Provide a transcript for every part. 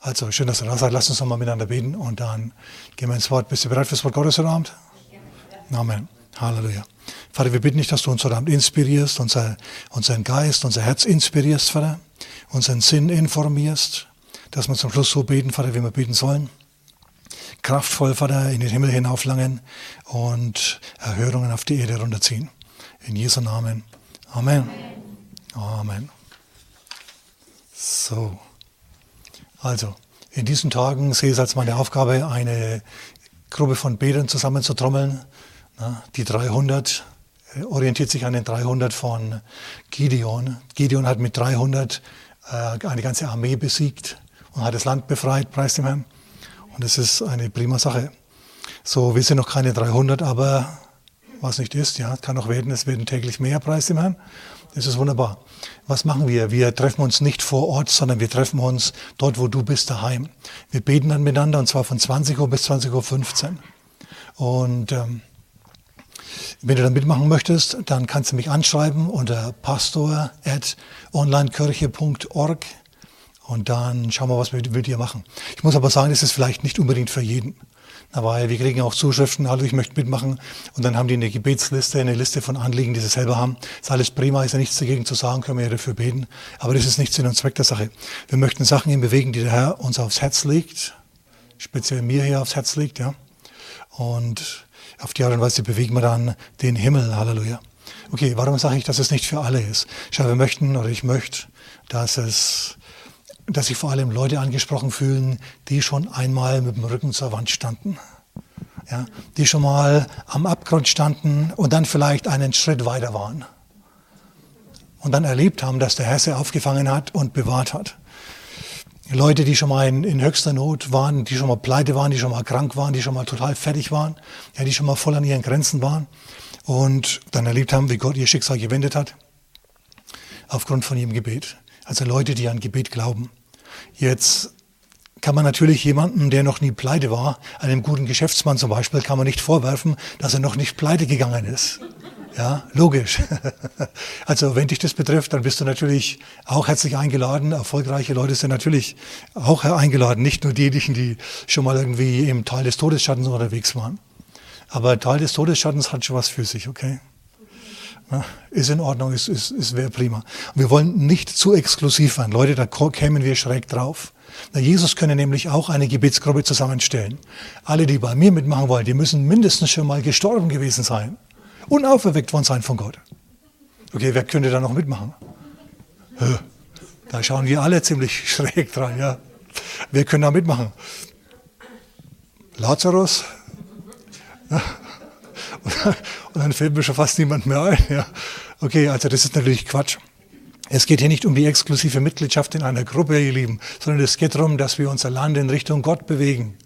Also schön, dass ihr da seid. Lasst uns nochmal miteinander beten und dann gehen wir ins Wort. Bist du bereit fürs Wort Gottes heute Abend? Amen. Halleluja. Vater, wir bitten dich, dass du uns heute Abend inspirierst, unser, unseren Geist, unser Herz inspirierst, Vater, unseren Sinn informierst, dass wir zum Schluss so beten, Vater, wie wir beten sollen. Kraftvoll, Vater, in den Himmel hinauflangen und Erhörungen auf die Erde runterziehen. In Jesu Namen. Amen. Amen. So. Also, in diesen Tagen sehe ich es als meine Aufgabe, eine Gruppe von Betern zusammenzutrommeln. Die 300 äh, orientiert sich an den 300 von Gideon. Gideon hat mit 300 äh, eine ganze Armee besiegt und hat das Land befreit, preis dem Herrn. Und das ist eine prima Sache. So, wir sind noch keine 300, aber was nicht ist, ja, kann noch werden, es werden täglich mehr, preis dem Herrn. Das ist wunderbar. Was machen wir? Wir treffen uns nicht vor Ort, sondern wir treffen uns dort, wo du bist, daheim. Wir beten dann miteinander und zwar von 20 Uhr bis 20.15 Uhr. Und ähm, wenn du da mitmachen möchtest, dann kannst du mich anschreiben unter pastor.onlinekirche.org und dann schauen wir, was wir mit dir machen. Ich muss aber sagen, das ist vielleicht nicht unbedingt für jeden. Aber wir kriegen auch Zuschriften, hallo, ich möchte mitmachen. Und dann haben die eine Gebetsliste, eine Liste von Anliegen, die sie selber haben. Ist alles prima, ist ja nichts dagegen zu sagen, können wir ja dafür beten. Aber das ist nicht Sinn und Zweck der Sache. Wir möchten Sachen in bewegen, die der Herr uns aufs Herz legt. Speziell mir hier aufs Herz legt, ja. Und auf die Art und Weise bewegen wir dann den Himmel. Halleluja. Okay, warum sage ich, dass es nicht für alle ist? Schau, wir möchten oder ich möchte, dass es dass sich vor allem Leute angesprochen fühlen, die schon einmal mit dem Rücken zur Wand standen. Ja, die schon mal am Abgrund standen und dann vielleicht einen Schritt weiter waren. Und dann erlebt haben, dass der Herr sie aufgefangen hat und bewahrt hat. Leute, die schon mal in, in, höchster Not waren, die schon mal pleite waren, die schon mal krank waren, die schon mal total fertig waren, ja, die schon mal voll an ihren Grenzen waren und dann erlebt haben, wie Gott ihr Schicksal gewendet hat, aufgrund von ihrem Gebet. Also Leute, die an Gebet glauben. Jetzt kann man natürlich jemandem, der noch nie pleite war, einem guten Geschäftsmann zum Beispiel, kann man nicht vorwerfen, dass er noch nicht pleite gegangen ist. Ja, logisch. Also wenn dich das betrifft, dann bist du natürlich auch herzlich eingeladen. Erfolgreiche Leute sind natürlich auch eingeladen, nicht nur diejenigen, die schon mal irgendwie im Teil des Todesschattens unterwegs waren. Aber Teil des Todesschattens hat schon was für sich, okay? Ist in Ordnung, ist, ist, ist wäre prima. Wir wollen nicht zu exklusiv sein. Leute, da kämen wir schräg drauf. Na, Jesus könne nämlich auch eine Gebetsgruppe zusammenstellen. Alle, die bei mir mitmachen wollen, die müssen mindestens schon mal gestorben gewesen sein. Und auferweckt worden sein von Gott. Okay, wer könnte da noch mitmachen? Da schauen wir alle ziemlich schräg dran, ja. Wer könnte da mitmachen? Lazarus? Und dann fällt mir schon fast niemand mehr ein. Ja. Okay, also das ist natürlich Quatsch. Es geht hier nicht um die exklusive Mitgliedschaft in einer Gruppe, ihr Lieben, sondern es geht darum, dass wir unser Land in Richtung Gott bewegen.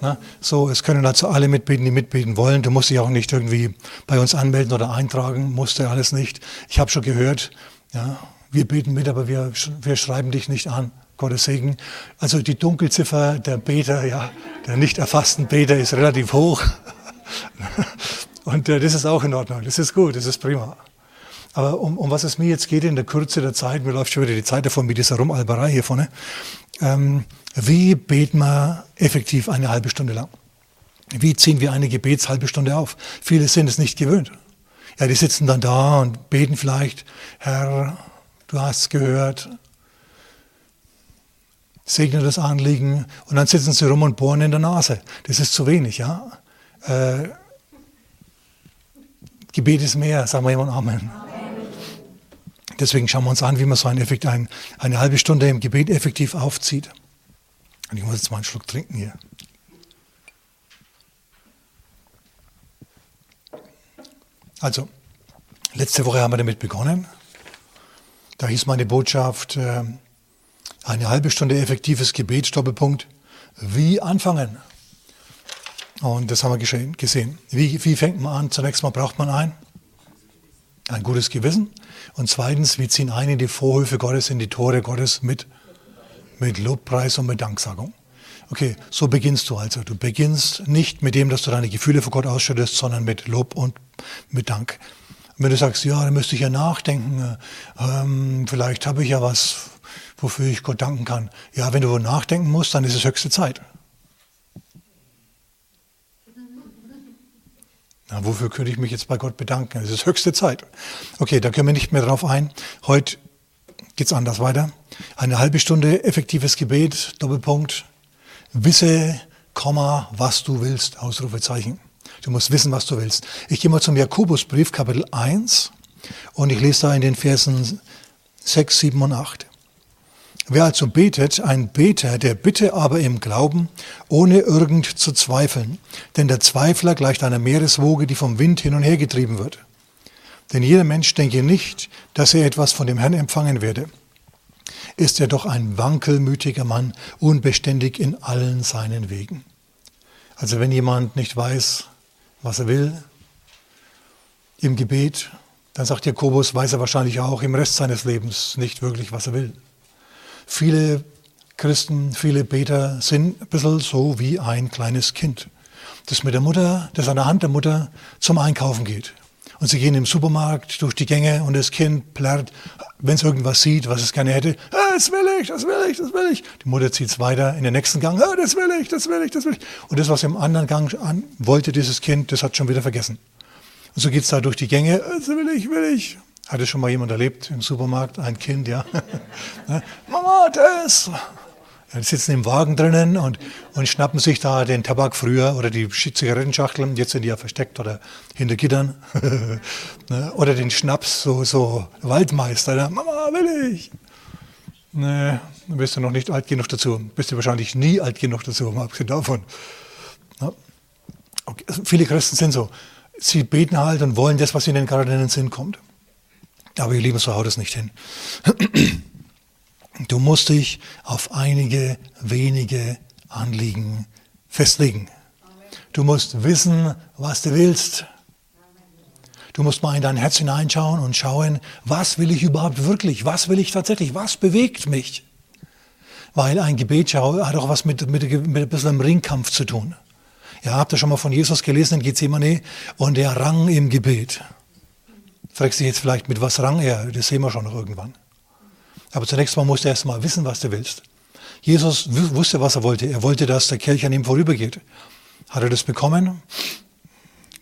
Na, so, es können also alle mitbeten, die mitbeten wollen. Du musst dich auch nicht irgendwie bei uns anmelden oder eintragen, musst du alles nicht. Ich habe schon gehört, ja, wir beten mit, aber wir, wir schreiben dich nicht an. Gottes Segen. Also die Dunkelziffer der Beter, ja, der nicht erfassten Beter ist relativ hoch. Und äh, das ist auch in Ordnung, das ist gut, das ist prima. Aber um, um was es mir jetzt geht in der Kürze der Zeit, mir läuft schon wieder die Zeit davon mit dieser Rumalberei hier vorne. Ähm, wie beten wir effektiv eine halbe Stunde lang? Wie ziehen wir eine Gebetshalbe Stunde auf? Viele sind es nicht gewöhnt. Ja, die sitzen dann da und beten vielleicht, Herr, du hast gehört, segne das Anliegen und dann sitzen sie rum und bohren in der Nase. Das ist zu wenig, ja. Äh, Gebet ist mehr, sagen wir jemand Amen. Deswegen schauen wir uns an, wie man so ein Effekt, ein, eine halbe Stunde im Gebet effektiv aufzieht. Und ich muss jetzt mal einen Schluck trinken hier. Also, letzte Woche haben wir damit begonnen. Da hieß meine Botschaft, äh, eine halbe Stunde effektives Gebet, Doppelpunkt, wie anfangen. Und das haben wir gesehen. Wie, wie fängt man an? Zunächst mal braucht man ein, ein gutes Gewissen. Und zweitens, wir ziehen ein in die Vorhöfe Gottes, in die Tore Gottes mit, mit Lobpreis und mit Danksagung. Okay, so beginnst du also. Du beginnst nicht mit dem, dass du deine Gefühle vor Gott ausschüttest, sondern mit Lob und mit Dank. Und wenn du sagst, ja, dann müsste ich ja nachdenken, ähm, vielleicht habe ich ja was wofür ich Gott danken kann. Ja, wenn du nachdenken musst, dann ist es höchste Zeit. Na, wofür könnte ich mich jetzt bei Gott bedanken? Es ist höchste Zeit. Okay, da können wir nicht mehr drauf ein. Heute geht es anders weiter. Eine halbe Stunde effektives Gebet, Doppelpunkt. Wisse, Komma, was du willst, Ausrufezeichen. Du musst wissen, was du willst. Ich gehe mal zum Jakobusbrief, Kapitel 1, und ich lese da in den Versen 6, 7 und 8. Wer also betet, ein Beter, der bitte aber im Glauben, ohne irgend zu zweifeln. Denn der Zweifler gleicht einer Meereswoge, die vom Wind hin und her getrieben wird. Denn jeder Mensch denke nicht, dass er etwas von dem Herrn empfangen werde. Ist er doch ein wankelmütiger Mann, unbeständig in allen seinen Wegen. Also wenn jemand nicht weiß, was er will, im Gebet, dann sagt Jakobus, weiß er wahrscheinlich auch im Rest seines Lebens nicht wirklich, was er will. Viele Christen, viele Beter sind ein bisschen so wie ein kleines Kind, das mit der Mutter, das an der Hand der Mutter zum Einkaufen geht. Und sie gehen im Supermarkt durch die Gänge und das Kind plärrt, wenn es irgendwas sieht, was es gerne hätte, ah, das will ich, das will ich, das will ich. Die Mutter zieht es weiter in den nächsten Gang, ah, das will ich, das will ich, das will ich. Und das, was im anderen Gang an wollte, dieses Kind, das hat schon wieder vergessen. Und so geht es da durch die Gänge, ah, das will ich, will ich. Hatte schon mal jemand erlebt im Supermarkt? Ein Kind, ja. Mama, das! Die sitzen im Wagen drinnen und, und schnappen sich da den Tabak früher oder die Zigarettenschachteln, jetzt sind die ja versteckt oder hinter Gittern. Ne, oder den Schnaps, so, so Waldmeister. Ne? Mama, will ich! Nee, dann bist du noch nicht alt genug dazu. Bist du wahrscheinlich nie alt genug dazu, mal abgesehen davon. Ja. Okay. Also viele Christen sind so. Sie beten halt und wollen das, was ihnen gerade in den Sinn kommt. Aber ihr Lieben, so haut es nicht hin. Du musst dich auf einige wenige Anliegen festlegen. Du musst wissen, was du willst. Du musst mal in dein Herz hineinschauen und schauen, was will ich überhaupt wirklich? Was will ich tatsächlich? Was bewegt mich? Weil ein Gebet hat auch was mit, mit, mit ein bisschen Ringkampf zu tun. Ja, habt ihr schon mal von Jesus gelesen in Gethsemane? Und er rang im Gebet. Fragst du jetzt vielleicht, mit was rang er? Das sehen wir schon noch irgendwann. Aber zunächst mal musst du erst mal wissen, was du willst. Jesus wusste, was er wollte. Er wollte, dass der Kelch an ihm vorübergeht. Hat er das bekommen?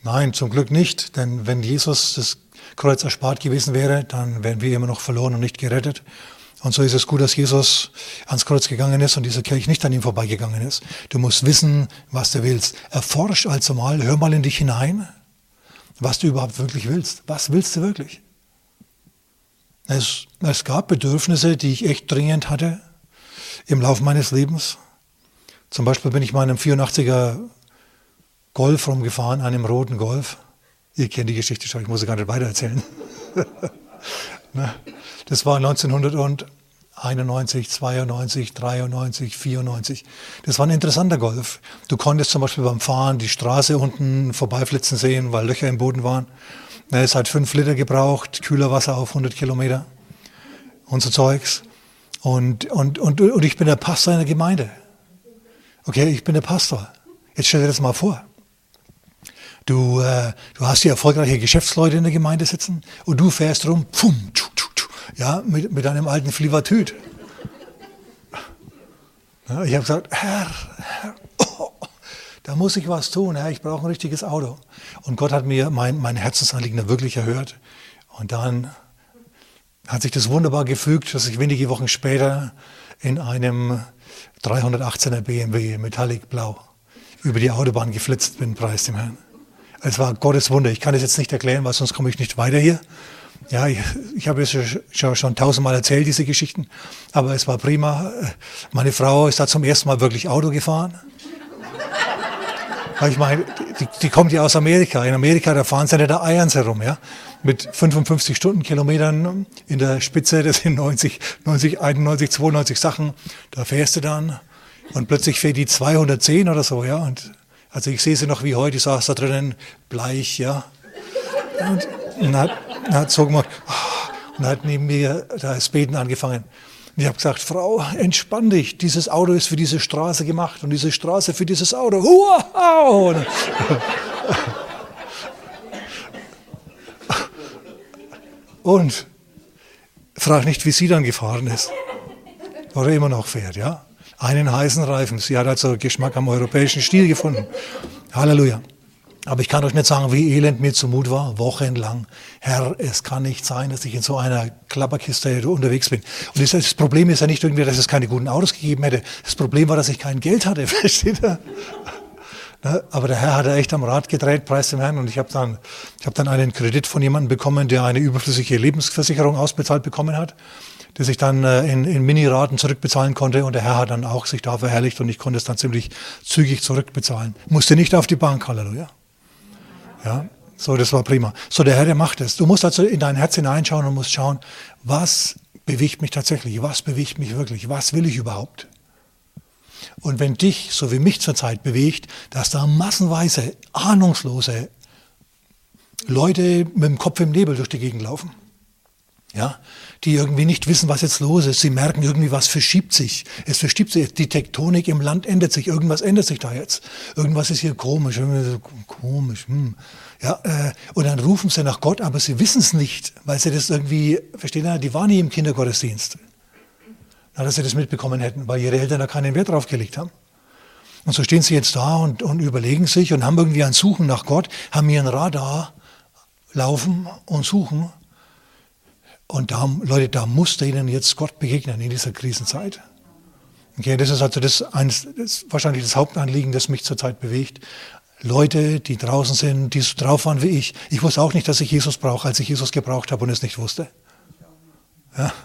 Nein, zum Glück nicht. Denn wenn Jesus das Kreuz erspart gewesen wäre, dann wären wir immer noch verloren und nicht gerettet. Und so ist es gut, dass Jesus ans Kreuz gegangen ist und dieser Kelch nicht an ihm vorbeigegangen ist. Du musst wissen, was du willst. Erforsch also mal, hör mal in dich hinein was du überhaupt wirklich willst. Was willst du wirklich? Es, es gab Bedürfnisse, die ich echt dringend hatte im Laufe meines Lebens. Zum Beispiel bin ich mal in einem 84er Golf rumgefahren, einem roten Golf. Ihr kennt die Geschichte schon, ich muss sie gar nicht weitererzählen. Ne? das war 1900 und 91, 92, 93, 94. Das war ein interessanter Golf. Du konntest zum Beispiel beim Fahren die Straße unten vorbeiflitzen sehen, weil Löcher im Boden waren. Es hat fünf Liter gebraucht, Kühlerwasser auf 100 Kilometer und so Zeugs. Und, und, und, und ich bin der Pastor in der Gemeinde. Okay, ich bin der Pastor. Jetzt stell dir das mal vor. Du, äh, du hast hier erfolgreiche Geschäftsleute in der Gemeinde sitzen und du fährst rum, pfum, tschu, tschu, ja, mit, mit einem alten Flivatüt. Ja, ich habe gesagt, Herr, Herr oh, da muss ich was tun, Herr, ich brauche ein richtiges Auto. Und Gott hat mir mein, mein Herzensanliegen wirklich erhört. Und dann hat sich das wunderbar gefügt, dass ich wenige Wochen später in einem 318er BMW Metallic Blau über die Autobahn geflitzt bin, preis dem Herrn. Es war Gottes Wunder. Ich kann es jetzt nicht erklären, weil sonst komme ich nicht weiter hier. Ja, ich, ich habe es schon, schon tausendmal erzählt, diese Geschichten, aber es war prima. Meine Frau ist da zum ersten Mal wirklich Auto gefahren. Weil ich meine, die, die, kommt ja aus Amerika. In Amerika, da fahren sie nicht da Eierns herum, ja. Mit 55 Stundenkilometern in der Spitze, das sind 90, 90, 91, 92 Sachen. Da fährst du dann und plötzlich fährt die 210 oder so, ja. Und also ich sehe sie noch wie heute, ich saß da drinnen, bleich, ja. Und, und hat, hat so gemacht, und hat neben mir das Beten angefangen. Und ich habe gesagt, Frau, entspann dich, dieses Auto ist für diese Straße gemacht und diese Straße für dieses Auto. Wow! Und frag nicht, wie sie dann gefahren ist. Oder immer noch fährt, ja. Einen heißen Reifen. Sie hat also Geschmack am europäischen Stil gefunden. Halleluja. Aber ich kann euch nicht sagen, wie elend mir zumut war, wochenlang. Herr, es kann nicht sein, dass ich in so einer Klapperkiste unterwegs bin. Und das, das Problem ist ja nicht irgendwie, dass es keine guten Autos gegeben hätte. Das Problem war, dass ich kein Geld hatte, versteht ihr? Ne? Aber der Herr hat ja echt am Rad gedreht, preis dem Herrn. Und ich habe dann, hab dann einen Kredit von jemandem bekommen, der eine überflüssige Lebensversicherung ausbezahlt bekommen hat, die sich dann äh, in, in Mini-Raten zurückbezahlen konnte. Und der Herr hat dann auch sich da verherrlicht und ich konnte es dann ziemlich zügig zurückbezahlen. Musste nicht auf die Bank, Halleluja. Ja, so, das war prima. So, der Herr, der macht es. Du musst also in dein Herz hineinschauen und musst schauen, was bewegt mich tatsächlich? Was bewegt mich wirklich? Was will ich überhaupt? Und wenn dich, so wie mich zurzeit, bewegt, dass da massenweise ahnungslose Leute mit dem Kopf im Nebel durch die Gegend laufen, ja, die irgendwie nicht wissen, was jetzt los ist. Sie merken irgendwie, was verschiebt sich. Es verschiebt sich. Die Tektonik im Land ändert sich. Irgendwas ändert sich da jetzt. Irgendwas ist hier komisch. Komisch. Hm. Ja, äh, und dann rufen sie nach Gott, aber sie wissen es nicht, weil sie das irgendwie, verstehen Sie, die waren nie im Kindergottesdienst dass sie das mitbekommen hätten, weil ihre Eltern da keinen Wert drauf gelegt haben. Und so stehen sie jetzt da und, und überlegen sich und haben irgendwie ein Suchen nach Gott, haben ihren Radar laufen und suchen. Und da, Leute, da musste ihnen jetzt Gott begegnen in dieser Krisenzeit. Okay, das ist also das, eines, das wahrscheinlich das Hauptanliegen, das mich zurzeit bewegt. Leute, die draußen sind, die so drauf waren wie ich. Ich wusste auch nicht, dass ich Jesus brauche, als ich Jesus gebraucht habe und es nicht wusste. Ja.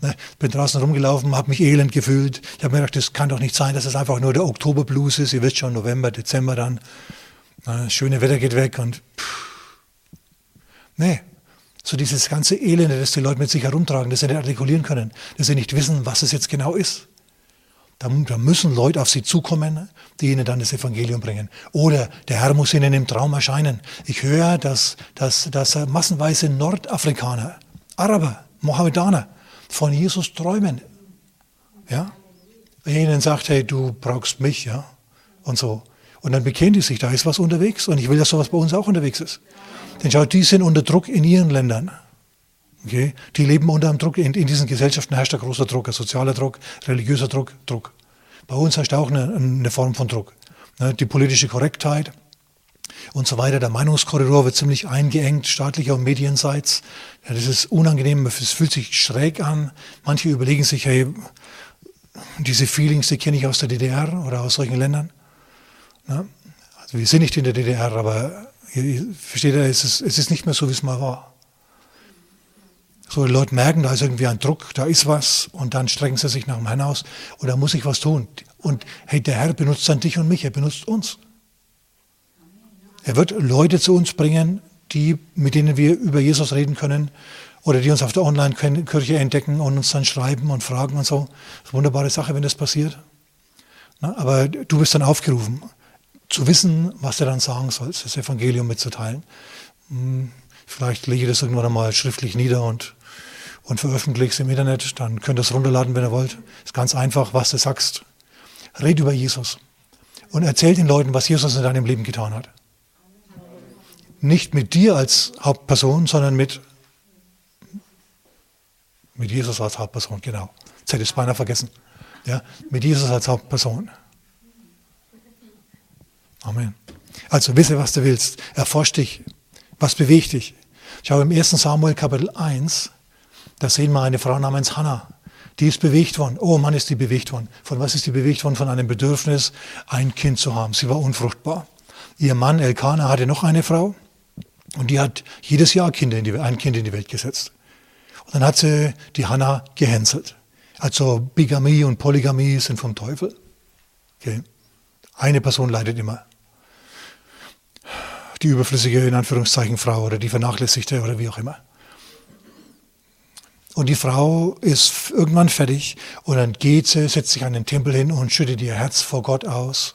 Ne, bin draußen rumgelaufen, habe mich elend gefühlt. Ich habe mir gedacht, das kann doch nicht sein, dass es einfach nur der Oktoberblues ist. Ihr wisst schon, November, Dezember dann. Ne, das schöne Wetter geht weg und pff. nee. So dieses ganze Elende, das die Leute mit sich herumtragen, das sie nicht artikulieren können, dass sie nicht wissen, was es jetzt genau ist. Da, da, müssen Leute auf sie zukommen, die ihnen dann das Evangelium bringen. Oder der Herr muss ihnen im Traum erscheinen. Ich höre, dass, dass, dass massenweise Nordafrikaner, Araber, Mohammedaner, von Jesus träumen. Ja? Ihnen sagt, hey, du brauchst mich, ja? Und so. Und dann bekennen die sich, da ist was unterwegs. Und ich will, dass sowas bei uns auch unterwegs ist. Denn schaut, die sind unter Druck in ihren Ländern. Okay? Die leben unter einem Druck. In, in diesen Gesellschaften herrscht ein großer Druck, ein sozialer Druck, religiöser Druck, Druck. Bei uns herrscht auch eine, eine Form von Druck. Ne? Die politische Korrektheit, und so weiter. Der Meinungskorridor wird ziemlich eingeengt, staatlicher und medienseits. Das ist unangenehm, es fühlt sich schräg an. Manche überlegen sich, hey, diese Feelings, die kenne ich aus der DDR oder aus solchen Ländern. Ja, also wir sind nicht in der DDR, aber versteht ihr, es ist, es ist nicht mehr so, wie es mal war. So, die Leute merken, da ist irgendwie ein Druck, da ist was und dann strecken sie sich nach dem Herrn aus oder muss ich was tun. Und hey, der Herr benutzt dann dich und mich, er benutzt uns. Er wird Leute zu uns bringen, die, mit denen wir über Jesus reden können oder die uns auf der Online-Kirche entdecken und uns dann schreiben und fragen und so. Das ist eine wunderbare Sache, wenn das passiert. Na, aber du bist dann aufgerufen, zu wissen, was du dann sagen sollst, das Evangelium mitzuteilen. Hm, vielleicht lege ich das irgendwann einmal schriftlich nieder und, und veröffentliche es im Internet. Dann könnt ihr es runterladen, wenn ihr wollt. Ist ganz einfach, was du sagst. Red über Jesus und erzähl den Leuten, was Jesus in deinem Leben getan hat. Nicht mit dir als Hauptperson, sondern mit, mit Jesus als Hauptperson, genau. Jetzt hätte ich es beinahe vergessen. Ja, mit Jesus als Hauptperson. Amen. Also wisse, was du willst. Erforsch dich. Was bewegt dich? Schau im 1. Samuel Kapitel 1, da sehen wir eine Frau namens Hannah. Die ist bewegt worden. Oh Mann, ist die bewegt worden. Von was ist die bewegt worden? Von einem Bedürfnis, ein Kind zu haben. Sie war unfruchtbar. Ihr Mann Elkanah hatte noch eine Frau. Und die hat jedes Jahr Kinder in die, ein Kind in die Welt gesetzt. Und dann hat sie die Hannah gehänselt. Also Bigamie und Polygamie sind vom Teufel. Okay. Eine Person leidet immer. Die überflüssige, in Anführungszeichen, Frau oder die vernachlässigte oder wie auch immer. Und die Frau ist irgendwann fertig und dann geht sie, setzt sich an den Tempel hin und schüttet ihr Herz vor Gott aus.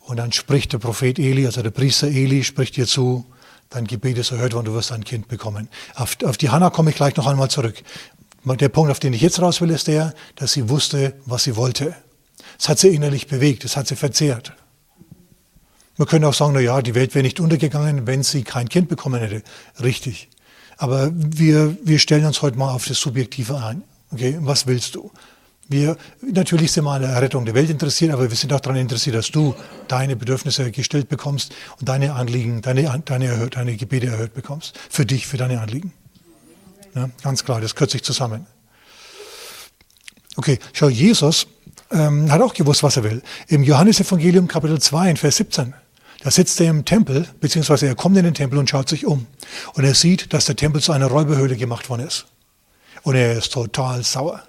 Und dann spricht der Prophet Eli, also der Priester Eli, spricht dir zu, dein Gebet ist erhört worden, du wirst ein Kind bekommen. Auf, auf die Hannah komme ich gleich noch einmal zurück. Der Punkt, auf den ich jetzt raus will, ist der, dass sie wusste, was sie wollte. Es hat sie innerlich bewegt, es hat sie verzehrt. Wir können auch sagen, na ja, die Welt wäre nicht untergegangen, wenn sie kein Kind bekommen hätte. Richtig. Aber wir, wir stellen uns heute mal auf das Subjektive ein. Okay, was willst du? Wir, natürlich sind wir an der Errettung der Welt interessiert, aber wir sind auch daran interessiert, dass du deine Bedürfnisse gestellt bekommst und deine Anliegen, deine, deine, deine Gebete erhört bekommst. Für dich, für deine Anliegen. Ja, ganz klar, das gehört sich zusammen. Okay, schau, Jesus ähm, hat auch gewusst, was er will. Im Johannesevangelium Kapitel 2, in Vers 17, da sitzt er im Tempel, beziehungsweise er kommt in den Tempel und schaut sich um. Und er sieht, dass der Tempel zu einer Räuberhöhle gemacht worden ist. Und er ist total sauer.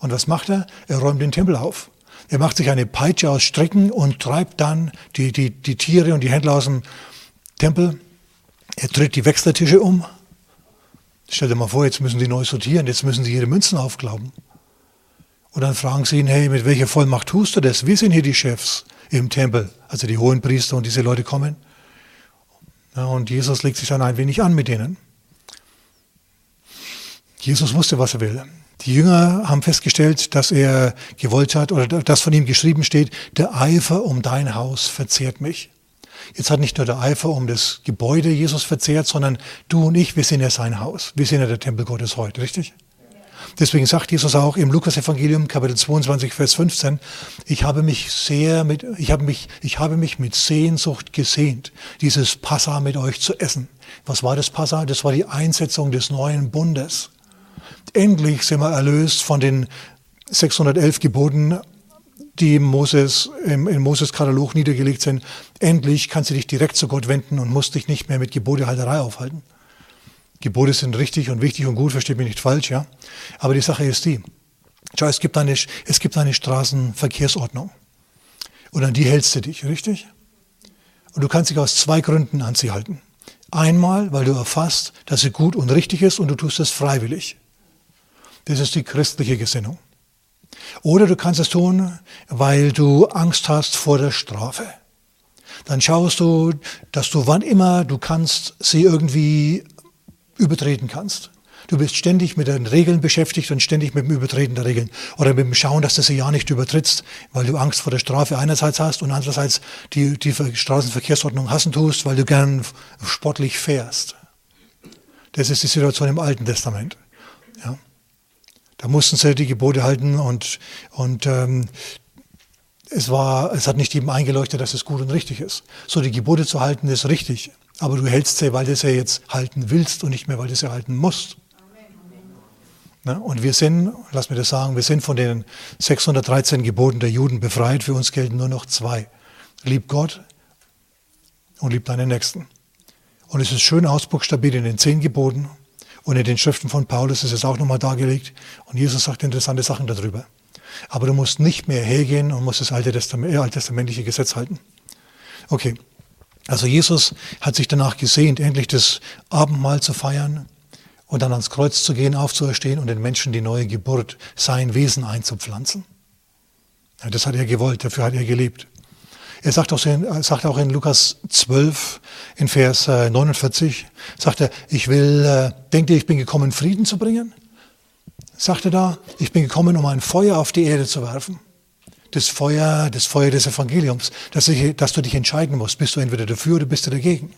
Und was macht er? Er räumt den Tempel auf. Er macht sich eine Peitsche aus Stricken und treibt dann die, die, die Tiere und die Händler aus dem Tempel. Er tritt die Wechseltische um. Stell dir mal vor, jetzt müssen sie neu sortieren, jetzt müssen sie ihre Münzen aufglauben. Und dann fragen sie ihn, hey, mit welcher Vollmacht tust du das? Wir sind hier die Chefs im Tempel, also die hohen Priester und diese Leute kommen. Ja, und Jesus legt sich dann ein wenig an mit denen. Jesus wusste, was er will. Die Jünger haben festgestellt, dass er gewollt hat, oder dass von ihm geschrieben steht, der Eifer um dein Haus verzehrt mich. Jetzt hat nicht nur der Eifer um das Gebäude Jesus verzehrt, sondern du und ich, wir sind ja sein Haus. Wir sind ja der Tempel Gottes heute, richtig? Deswegen sagt Jesus auch im Lukas-Evangelium, Kapitel 22, Vers 15, ich habe mich sehr mit, ich habe mich, ich habe mich mit Sehnsucht gesehnt, dieses Passa mit euch zu essen. Was war das Passa? Das war die Einsetzung des neuen Bundes. Endlich sind wir erlöst von den 611 Geboten, die Moses, im, in Moses Katalog niedergelegt sind. Endlich kannst du dich direkt zu Gott wenden und musst dich nicht mehr mit Gebotehalterei aufhalten. Gebote sind richtig und wichtig und gut, versteht mich nicht falsch, ja. Aber die Sache ist die. Schau, es gibt eine, es gibt eine Straßenverkehrsordnung. Und an die hältst du dich, richtig? Und du kannst dich aus zwei Gründen an sie halten. Einmal, weil du erfasst, dass sie gut und richtig ist und du tust es freiwillig. Das ist die christliche Gesinnung. Oder du kannst es tun, weil du Angst hast vor der Strafe. Dann schaust du, dass du wann immer du kannst sie irgendwie übertreten kannst. Du bist ständig mit den Regeln beschäftigt und ständig mit dem Übertreten der Regeln. Oder mit dem Schauen, dass du sie ja nicht übertrittst, weil du Angst vor der Strafe einerseits hast und andererseits die, die Straßenverkehrsordnung hassen tust, weil du gern sportlich fährst. Das ist die Situation im Alten Testament. Ja. Da mussten sie die Gebote halten und, und ähm, es, war, es hat nicht jedem eingeleuchtet, dass es gut und richtig ist. So, die Gebote zu halten ist richtig. Aber du hältst sie, weil du sie jetzt halten willst und nicht mehr, weil du sie halten musst. Ne? Und wir sind, lass mir das sagen, wir sind von den 613 Geboten der Juden befreit. Für uns gelten nur noch zwei. Lieb Gott und lieb deinen Nächsten. Und es ist schön ausbuchstabiert in den zehn Geboten und in den Schriften von Paulus ist es auch nochmal dargelegt. Und Jesus sagt interessante Sachen darüber. Aber du musst nicht mehr hergehen und musst das alte Testament, äh, alttestamentliche Gesetz halten. Okay. Also Jesus hat sich danach gesehnt, endlich das Abendmahl zu feiern und dann ans Kreuz zu gehen, aufzuerstehen und den Menschen die neue Geburt, sein Wesen einzupflanzen. Ja, das hat er gewollt, dafür hat er gelebt. Er sagt auch, in, sagt auch in Lukas 12, in Vers 49, äh, sagt er, ich will, äh, denkt ihr, ich bin gekommen, Frieden zu bringen? Sagt er da, ich bin gekommen, um ein Feuer auf die Erde zu werfen das Feuer, das Feuer des Evangeliums, dass, ich, dass du dich entscheiden musst, bist du entweder dafür oder bist du dagegen.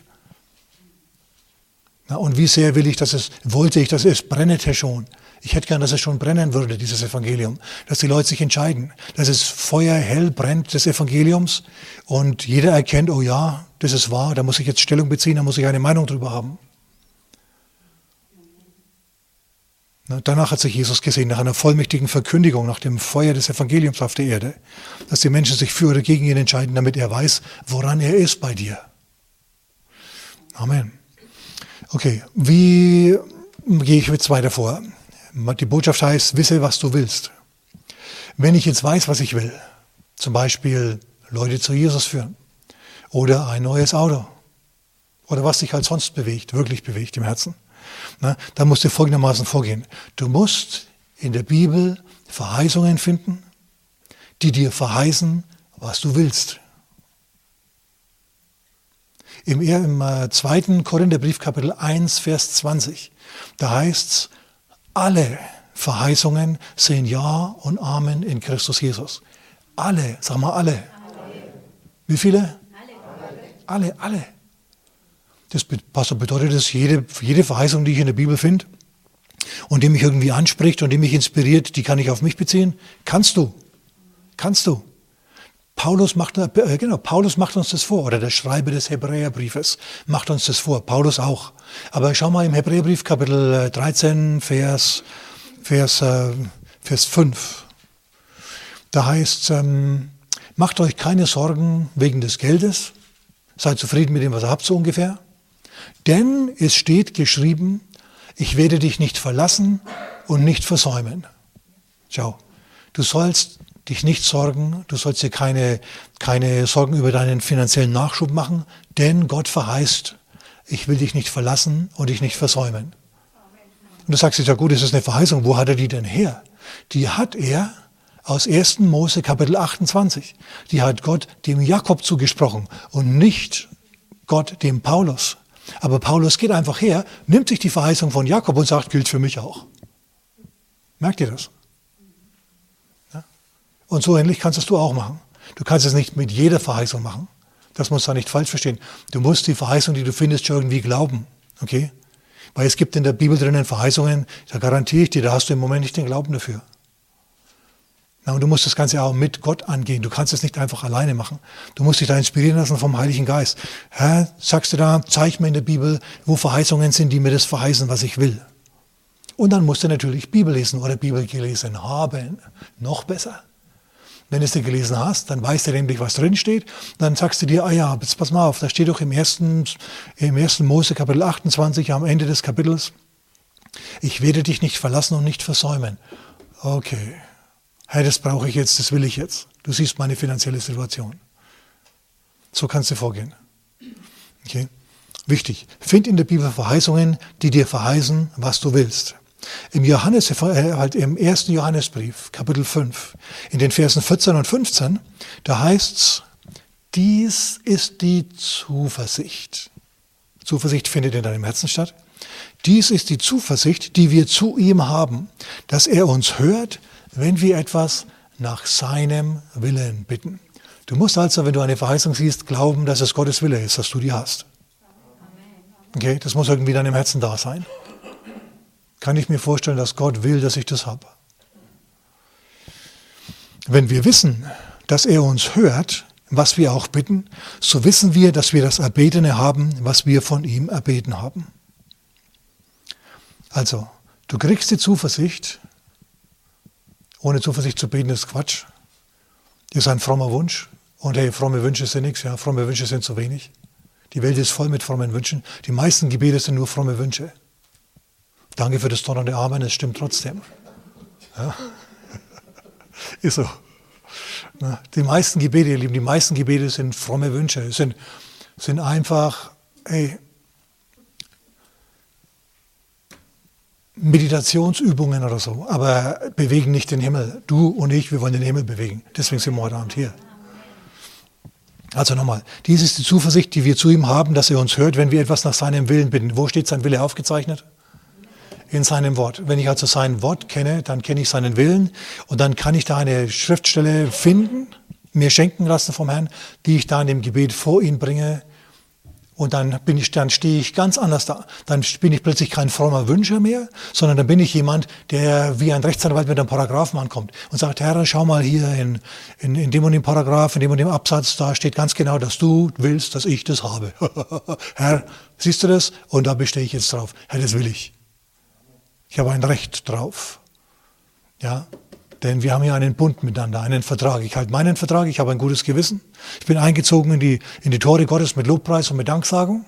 Na, und wie sehr will ich, dass es, wollte ich, dass es brennet schon. Ich hätte gern, dass es schon brennen würde, dieses Evangelium. Dass die Leute sich entscheiden. Dass es Feuer hell brennt des Evangeliums und jeder erkennt, oh ja, das ist wahr, da muss ich jetzt Stellung beziehen, da muss ich eine Meinung drüber haben. Danach hat sich Jesus gesehen, nach einer vollmächtigen Verkündigung, nach dem Feuer des Evangeliums auf der Erde, dass die Menschen sich für oder gegen ihn entscheiden, damit er weiß, woran er ist bei dir. Amen. Okay, wie gehe ich jetzt weiter vor? Die Botschaft heißt, wisse, was du willst. Wenn ich jetzt weiß, was ich will, zum Beispiel Leute zu Jesus führen oder ein neues Auto oder was dich halt sonst bewegt, wirklich bewegt im Herzen, na, da musst du folgendermaßen vorgehen. Du musst in der Bibel Verheißungen finden, die dir verheißen, was du willst. Im, im äh, zweiten Korintherbrief Kapitel 1, Vers 20, da heißt es, alle Verheißungen sind Ja und Amen in Christus Jesus. Alle, sag mal alle. alle. Wie viele? Alle, alle. alle. Das bedeutet das, jede, jede Verheißung, die ich in der Bibel finde, und die mich irgendwie anspricht und die mich inspiriert, die kann ich auf mich beziehen? Kannst du. Kannst du. Paulus macht, äh, genau, Paulus macht uns das vor, oder der Schreiber des Hebräerbriefes macht uns das vor, Paulus auch. Aber schau mal im Hebräerbrief Kapitel 13, äh, Vers, Vers, äh, Vers 5. Da heißt ähm, macht euch keine Sorgen wegen des Geldes, seid zufrieden mit dem, was ihr habt, so ungefähr. Denn es steht geschrieben, ich werde dich nicht verlassen und nicht versäumen. Schau, du sollst dich nicht sorgen, du sollst dir keine, keine Sorgen über deinen finanziellen Nachschub machen, denn Gott verheißt, ich will dich nicht verlassen und dich nicht versäumen. Und du sagst jetzt, ja gut, das ist eine Verheißung, wo hat er die denn her? Die hat er aus 1. Mose Kapitel 28. Die hat Gott dem Jakob zugesprochen und nicht Gott dem Paulus. Aber Paulus geht einfach her, nimmt sich die Verheißung von Jakob und sagt, gilt für mich auch. Merkt ihr das? Ja? Und so ähnlich kannst du auch machen. Du kannst es nicht mit jeder Verheißung machen. Das musst du nicht falsch verstehen. Du musst die Verheißung, die du findest, schon irgendwie glauben. Okay? Weil es gibt in der Bibel drinnen Verheißungen, da garantiere ich dir, da hast du im Moment nicht den Glauben dafür. Na, und du musst das Ganze auch mit Gott angehen. Du kannst es nicht einfach alleine machen. Du musst dich da inspirieren lassen vom Heiligen Geist. Herr, sagst du da, zeig mir in der Bibel, wo Verheißungen sind, die mir das verheißen, was ich will. Und dann musst du natürlich Bibel lesen oder Bibel gelesen haben. Noch besser. Wenn du es dir gelesen hast, dann weißt du nämlich, was drin steht. Dann sagst du dir, ah ja, jetzt pass mal auf, da steht doch im ersten, im ersten Mose Kapitel 28 am Ende des Kapitels, ich werde dich nicht verlassen und nicht versäumen. Okay, hey, das brauche ich jetzt, das will ich jetzt. Du siehst meine finanzielle Situation. So kannst du vorgehen. Okay? Wichtig. Find in der Bibel Verheißungen, die dir verheißen, was du willst. Im Johannes, äh, halt im ersten Johannesbrief, Kapitel 5, in den Versen 14 und 15, da heißt's, dies ist die Zuversicht. Zuversicht findet in deinem Herzen statt. Dies ist die Zuversicht, die wir zu ihm haben, dass er uns hört, wenn wir etwas nach seinem Willen bitten. Du musst also, wenn du eine Verheißung siehst, glauben, dass es Gottes Wille ist, dass du die hast. Okay, das muss irgendwie dann im Herzen da sein. Kann ich mir vorstellen, dass Gott will, dass ich das habe. Wenn wir wissen, dass er uns hört, was wir auch bitten, so wissen wir, dass wir das Erbetene haben, was wir von ihm erbeten haben. Also, du kriegst die Zuversicht, ohne Zuversicht zu beten ist Quatsch. Das ist ein frommer Wunsch. Und hey, fromme Wünsche sind nichts, ja, fromme Wünsche sind zu wenig. Die Welt ist voll mit frommen Wünschen. Die meisten Gebete sind nur fromme Wünsche. Danke für das donnernde Amen, es stimmt trotzdem. Ja. Ist so. Die meisten Gebete, ihr Lieben, die meisten Gebete sind fromme Wünsche, sind, sind einfach, hey, Meditationsübungen oder so, aber bewegen nicht den Himmel. Du und ich, wir wollen den Himmel bewegen. Deswegen sind wir heute Abend hier. Also nochmal, dies ist die Zuversicht, die wir zu ihm haben, dass er uns hört, wenn wir etwas nach seinem Willen bitten. Wo steht sein Wille aufgezeichnet? In seinem Wort. Wenn ich also sein Wort kenne, dann kenne ich seinen Willen und dann kann ich da eine Schriftstelle finden, mir schenken lassen vom Herrn, die ich da in dem Gebet vor ihn bringe und dann bin ich, dann stehe ich ganz anders da. Dann bin ich plötzlich kein frommer Wünscher mehr, sondern dann bin ich jemand, der wie ein Rechtsanwalt mit einem Paragraphen ankommt und sagt, Herr, schau mal hier in, in, in dem und dem Paragraph, in dem und dem Absatz, da steht ganz genau, dass du willst, dass ich das habe. Herr, siehst du das? Und da bestehe ich jetzt drauf. Herr, das will ich. Ich habe ein Recht drauf. Ja, denn wir haben ja einen Bund miteinander, einen Vertrag. Ich halte meinen Vertrag, ich habe ein gutes Gewissen. Ich bin eingezogen in die, in die Tore Gottes mit Lobpreis und mit Danksagung.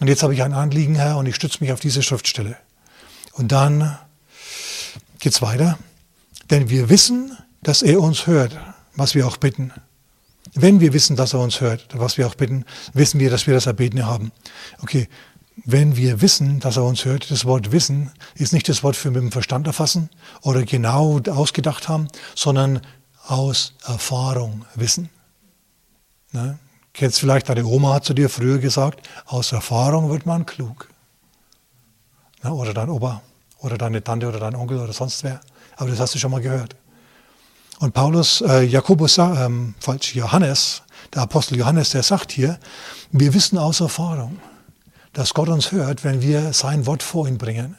Und jetzt habe ich ein Anliegen, Herr, und ich stütze mich auf diese Schriftstelle. Und dann geht es weiter. Denn wir wissen, dass er uns hört, was wir auch bitten. Wenn wir wissen, dass er uns hört, was wir auch bitten, wissen wir, dass wir das Erbetene haben. Okay, wenn wir wissen, dass er uns hört, das Wort wissen ist nicht das Wort für mit dem Verstand erfassen oder genau ausgedacht haben, sondern aus Erfahrung wissen. Ne? Kennst vielleicht, deine Oma hat zu dir früher gesagt, aus Erfahrung wird man klug. Ne? Oder dein Opa oder deine Tante oder dein Onkel oder sonst wer. Aber das hast du schon mal gehört. Und Paulus, äh, Jakobus, äh, falsch, Johannes, der Apostel Johannes, der sagt hier, wir wissen aus Erfahrung dass Gott uns hört, wenn wir sein Wort vor ihn bringen.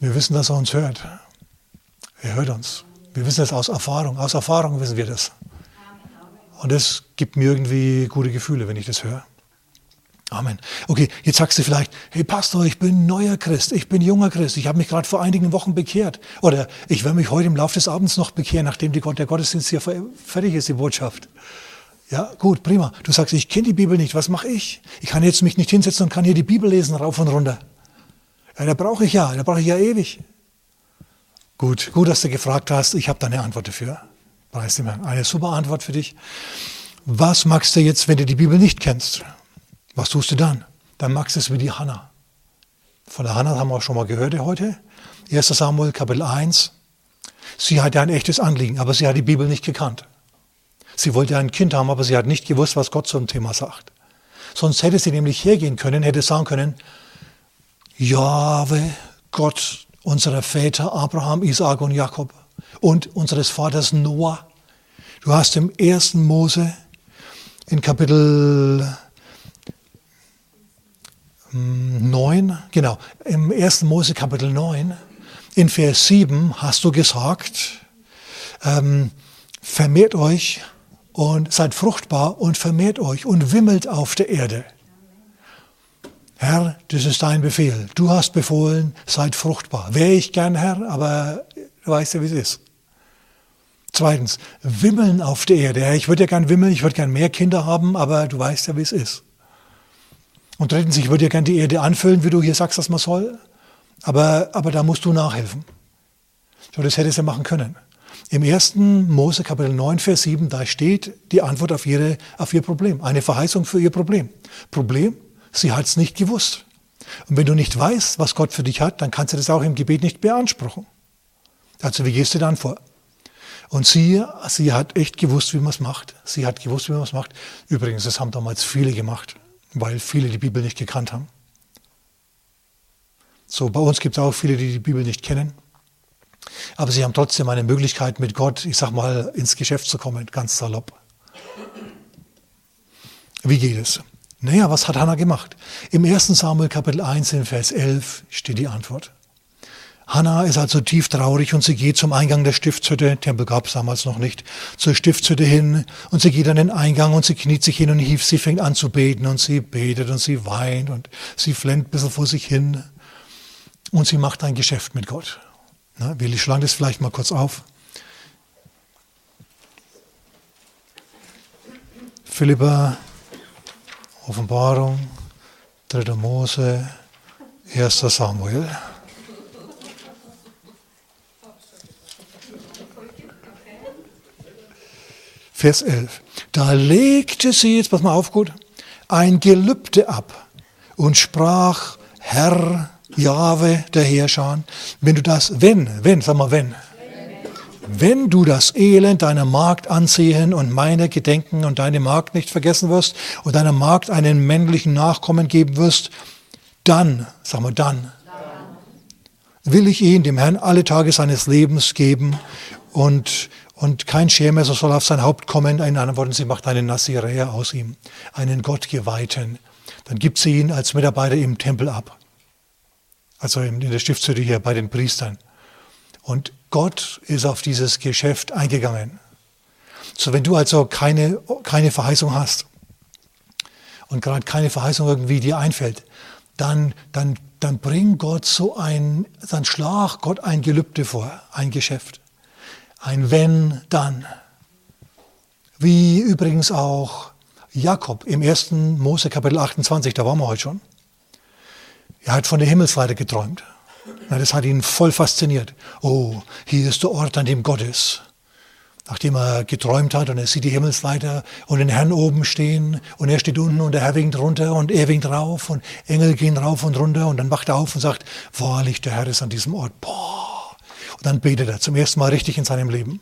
Wir wissen, dass er uns hört. Er hört uns. Wir wissen das aus Erfahrung. Aus Erfahrung wissen wir das. Und das gibt mir irgendwie gute Gefühle, wenn ich das höre. Amen. Okay, jetzt sagst du vielleicht, hey Pastor, ich bin neuer Christ, ich bin junger Christ, ich habe mich gerade vor einigen Wochen bekehrt. Oder ich werde mich heute im Laufe des Abends noch bekehren, nachdem die, der Gottesdienst hier fertig ist, die Botschaft. Ja, gut, prima. Du sagst, ich kenne die Bibel nicht, was mache ich? Ich kann jetzt mich nicht hinsetzen und kann hier die Bibel lesen, rauf und runter. Ja, da brauche ich ja, da brauche ich ja ewig. Gut, gut, dass du gefragt hast, ich habe da eine Antwort dafür. Preis dem Herrn. Eine super Antwort für dich. Was magst du jetzt, wenn du die Bibel nicht kennst? Was tust du dann? Dann magst du es wie die Hannah. Von der Hannah haben wir auch schon mal gehört heute. 1 Samuel Kapitel 1. Sie hatte ein echtes Anliegen, aber sie hat die Bibel nicht gekannt. Sie wollte ein Kind haben, aber sie hat nicht gewusst, was Gott zum Thema sagt. Sonst hätte sie nämlich hergehen können, hätte sagen können, Jahwe, Gott unserer Väter Abraham, Isaac und Jakob und unseres Vaters Noah. Du hast im ersten Mose in Kapitel 9, genau, im 1. Mose Kapitel 9, in Vers 7 hast du gesagt, ähm, vermehrt euch und seid fruchtbar und vermehrt euch und wimmelt auf der Erde. Herr, das ist dein Befehl. Du hast befohlen, seid fruchtbar. Wäre ich gern Herr, aber du weißt ja, wie es ist. Zweitens, wimmeln auf der Erde. Ich würde ja gern wimmeln, ich würde gern mehr Kinder haben, aber du weißt ja, wie es ist. Und drittens, ich würde ja gerne die Erde anfüllen, wie du hier sagst, dass man soll. Aber, aber da musst du nachhelfen. So, das hättest du machen können. Im ersten Mose Kapitel 9, Vers 7, da steht die Antwort auf, ihre, auf ihr Problem. Eine Verheißung für ihr Problem. Problem, sie hat es nicht gewusst. Und wenn du nicht weißt, was Gott für dich hat, dann kannst du das auch im Gebet nicht beanspruchen. Also wie gehst du dann vor? Und sie, sie hat echt gewusst, wie man es macht. Sie hat gewusst, wie man es macht. Übrigens, das haben damals viele gemacht weil viele die Bibel nicht gekannt haben. So, bei uns gibt es auch viele, die die Bibel nicht kennen. Aber sie haben trotzdem eine Möglichkeit, mit Gott, ich sag mal, ins Geschäft zu kommen, ganz salopp. Wie geht es? Naja, was hat Hannah gemacht? Im 1. Samuel Kapitel 1 in Vers 11 steht die Antwort. Hannah ist also tief traurig und sie geht zum Eingang der Stiftshütte, Tempel gab es damals noch nicht, zur Stiftshütte hin und sie geht an den Eingang und sie kniet sich hin und hief, sie fängt an zu beten und sie betet und sie weint und sie flennt ein bisschen vor sich hin und sie macht ein Geschäft mit Gott. Na, wir schlagen das vielleicht mal kurz auf. Philippa, Offenbarung, 3. Mose, 1. Samuel. Vers 11. Da legte sie, jetzt pass mal auf gut, ein Gelübde ab und sprach, Herr, Jahwe, der Herrscher, wenn du das, wenn, wenn, sag mal wenn, wenn du das Elend deiner Magd ansehen und meine gedenken und deine Magd nicht vergessen wirst und deiner Magd einen männlichen Nachkommen geben wirst, dann, sag mal dann, will ich ihn, dem Herrn, alle Tage seines Lebens geben und und kein Schermesser soll auf sein Haupt kommen. In anderen Worten, sie macht einen Naziräer aus ihm, einen Gottgeweihten. Dann gibt sie ihn als Mitarbeiter im Tempel ab. Also in der Stiftshütte hier bei den Priestern. Und Gott ist auf dieses Geschäft eingegangen. So, wenn du also keine, keine Verheißung hast und gerade keine Verheißung irgendwie dir einfällt, dann, dann, dann bring Gott so ein, dann schlag Gott ein Gelübde vor, ein Geschäft. Ein wenn, dann. Wie übrigens auch Jakob im 1. Mose Kapitel 28, da waren wir heute schon. Er hat von der Himmelsleiter geträumt. Das hat ihn voll fasziniert. Oh, hier ist der Ort, an dem Gott ist. Nachdem er geträumt hat und er sieht die Himmelsleiter und den Herrn oben stehen und er steht unten und der Herr winkt runter und er winkt rauf und Engel gehen rauf und runter und dann wacht er auf und sagt, wahrlich, der Herr ist an diesem Ort. Boah, und dann betet er zum ersten Mal richtig in seinem Leben.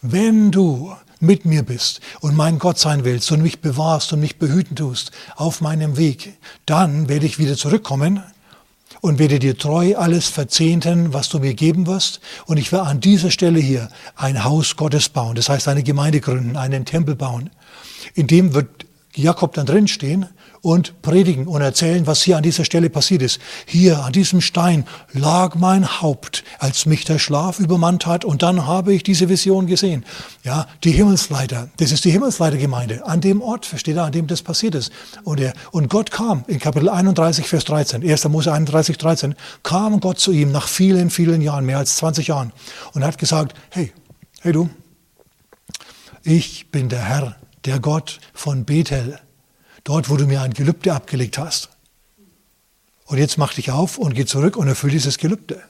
Wenn du mit mir bist und mein Gott sein willst und mich bewahrst und mich behüten tust auf meinem Weg, dann werde ich wieder zurückkommen und werde dir treu alles verzehnten, was du mir geben wirst. Und ich werde an dieser Stelle hier ein Haus Gottes bauen, das heißt eine Gemeinde gründen, einen Tempel bauen. In dem wird Jakob dann drinstehen und predigen und erzählen, was hier an dieser Stelle passiert ist. Hier an diesem Stein lag mein Haupt, als mich der Schlaf übermannt hat und dann habe ich diese Vision gesehen. Ja, die Himmelsleiter, das ist die Himmelsleitergemeinde, an dem Ort, versteht ihr, an dem das passiert ist. Und, er, und Gott kam in Kapitel 31, Vers 13, 1. Mose 31, 13, kam Gott zu ihm nach vielen, vielen Jahren, mehr als 20 Jahren und hat gesagt, hey, hey du, ich bin der Herr, der Gott von Bethel, dort, wo du mir ein Gelübde abgelegt hast. Und jetzt mach dich auf und geh zurück und erfüll dieses Gelübde.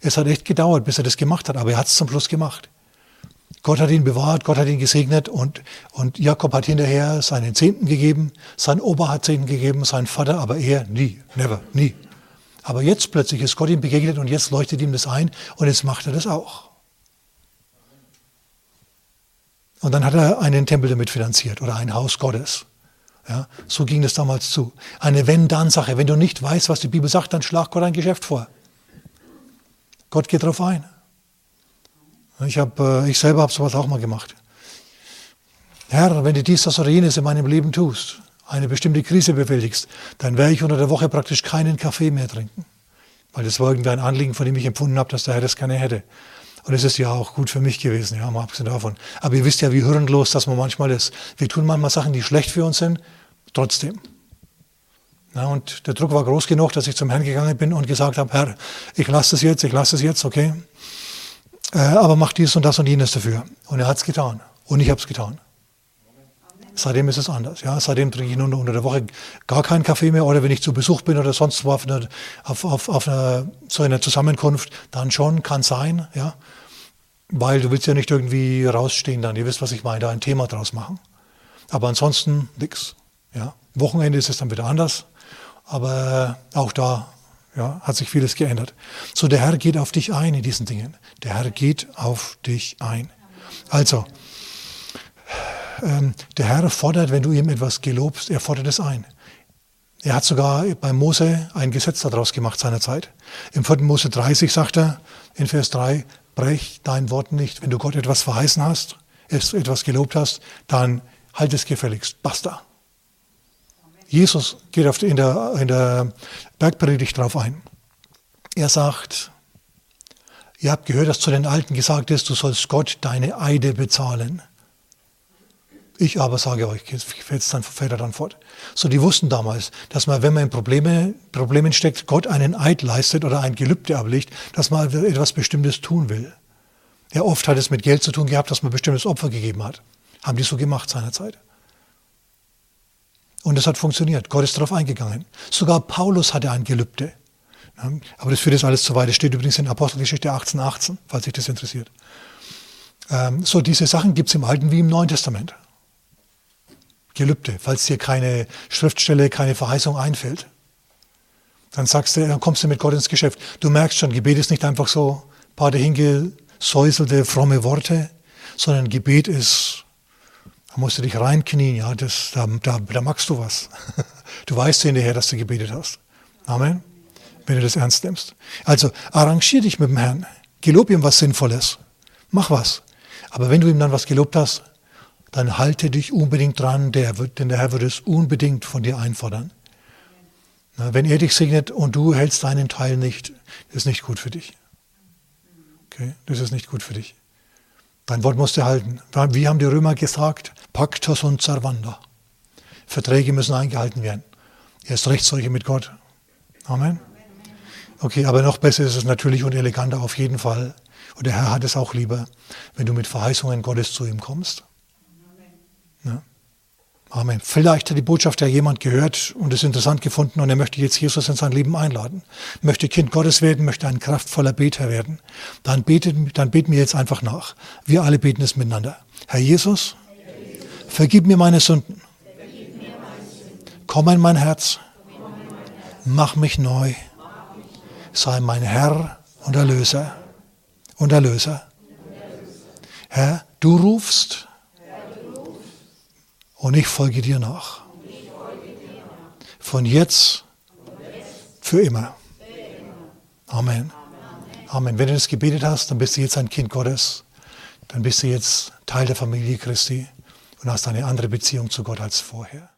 Es hat echt gedauert, bis er das gemacht hat, aber er hat es zum Schluss gemacht. Gott hat ihn bewahrt, Gott hat ihn gesegnet und, und Jakob hat hinterher seinen Zehnten gegeben, sein Opa hat Zehnten gegeben, sein Vater, aber er nie, never, nie. Aber jetzt plötzlich ist Gott ihm begegnet und jetzt leuchtet ihm das ein und jetzt macht er das auch. Und dann hat er einen Tempel damit finanziert oder ein Haus Gottes. Ja, so ging das damals zu. Eine Wenn-Dann-Sache. Wenn du nicht weißt, was die Bibel sagt, dann schlag Gott ein Geschäft vor. Gott geht darauf ein. Ich, hab, äh, ich selber habe sowas auch mal gemacht. Herr, wenn du dies, das oder jenes in meinem Leben tust, eine bestimmte Krise bewältigst, dann werde ich unter der Woche praktisch keinen Kaffee mehr trinken. Weil das war irgendwie ein Anliegen, von dem ich empfunden habe, dass der Herr das gerne hätte. Und es ist ja auch gut für mich gewesen, ja, mal abgesehen davon. Aber ihr wisst ja, wie hirnlos das man manchmal ist. Wir tun manchmal Sachen, die schlecht für uns sind, trotzdem. Na, und der Druck war groß genug, dass ich zum Herrn gegangen bin und gesagt habe, Herr, ich lasse es jetzt, ich lasse es jetzt, okay. Äh, aber mach dies und das und jenes dafür. Und er hat es getan. Und ich habe es getan. Seitdem ist es anders. Ja, seitdem trinke ich nur unter der Woche gar keinen Kaffee mehr oder wenn ich zu Besuch bin oder sonst wo auf, einer, auf, auf, auf einer, so einer Zusammenkunft, dann schon, kann sein. Ja, weil du willst ja nicht irgendwie rausstehen dann. Ihr wisst, was ich meine, da ein Thema draus machen. Aber ansonsten nichts. Ja, Wochenende ist es dann wieder anders. Aber auch da ja, hat sich vieles geändert. So, der Herr geht auf dich ein in diesen Dingen. Der Herr geht auf dich ein. Also, ähm, der Herr fordert, wenn du ihm etwas gelobst, er fordert es ein. Er hat sogar bei Mose ein Gesetz daraus gemacht seinerzeit. Im 4. Mose 30 sagt er in Vers 3, brech dein Wort nicht. Wenn du Gott etwas verheißen hast, etwas gelobt hast, dann halt es gefälligst. Basta. Jesus geht in der, in der Bergpredigt darauf ein. Er sagt, ihr habt gehört, dass zu den Alten gesagt ist, du sollst Gott deine Eide bezahlen. Ich aber sage euch, jetzt dann, fährt er dann fort. So, die wussten damals, dass man, wenn man in Probleme, Problemen steckt, Gott einen Eid leistet oder ein Gelübde ablegt, dass man etwas Bestimmtes tun will. Ja, oft hat es mit Geld zu tun gehabt, dass man bestimmtes Opfer gegeben hat. Haben die so gemacht seinerzeit. Und es hat funktioniert. Gott ist darauf eingegangen. Sogar Paulus hatte ein Gelübde. Aber das führt jetzt alles zu weit. Das steht übrigens in Apostelgeschichte 18, 18, falls sich das interessiert. Ähm, so, diese Sachen gibt es im Alten wie im Neuen Testament. Gelübde, falls dir keine Schriftstelle, keine Verheißung einfällt. Dann sagst du, dann kommst du mit Gott ins Geschäft. Du merkst schon, Gebet ist nicht einfach so ein paar dahingesäuselte, fromme Worte, sondern Gebet ist, da musst du dich reinknien, ja, das, da, da, da magst du was. Du weißt hinterher, dass du gebetet hast. Amen. Wenn du das ernst nimmst. Also arrangier dich mit dem Herrn. Gelob ihm was Sinnvolles. Mach was. Aber wenn du ihm dann was gelobt hast, dann halte dich unbedingt dran, der wird, denn der Herr wird es unbedingt von dir einfordern. Na, wenn er dich segnet und du hältst deinen Teil nicht, ist nicht gut für dich. Okay? Das ist nicht gut für dich. Dein Wort musst du halten. Wie haben die Römer gesagt? Pactus und servanda. Verträge müssen eingehalten werden. Erst recht solche mit Gott. Amen. Okay, aber noch besser ist es natürlich und eleganter auf jeden Fall. Und der Herr hat es auch lieber, wenn du mit Verheißungen Gottes zu ihm kommst. Amen. Vielleicht hat die Botschaft ja jemand gehört und es interessant gefunden und er möchte jetzt Jesus in sein Leben einladen. Möchte Kind Gottes werden, möchte ein kraftvoller Beter werden. Dann, betet, dann beten wir jetzt einfach nach. Wir alle beten es miteinander. Herr Jesus, vergib mir meine Sünden. Komm in mein Herz. Mach mich neu. Sei mein Herr und Erlöser. Und Erlöser. Herr, du rufst und ich folge dir nach. Von jetzt für immer. Amen. Amen. Wenn du das gebetet hast, dann bist du jetzt ein Kind Gottes. Dann bist du jetzt Teil der Familie Christi. und hast eine andere Beziehung zu Gott als vorher.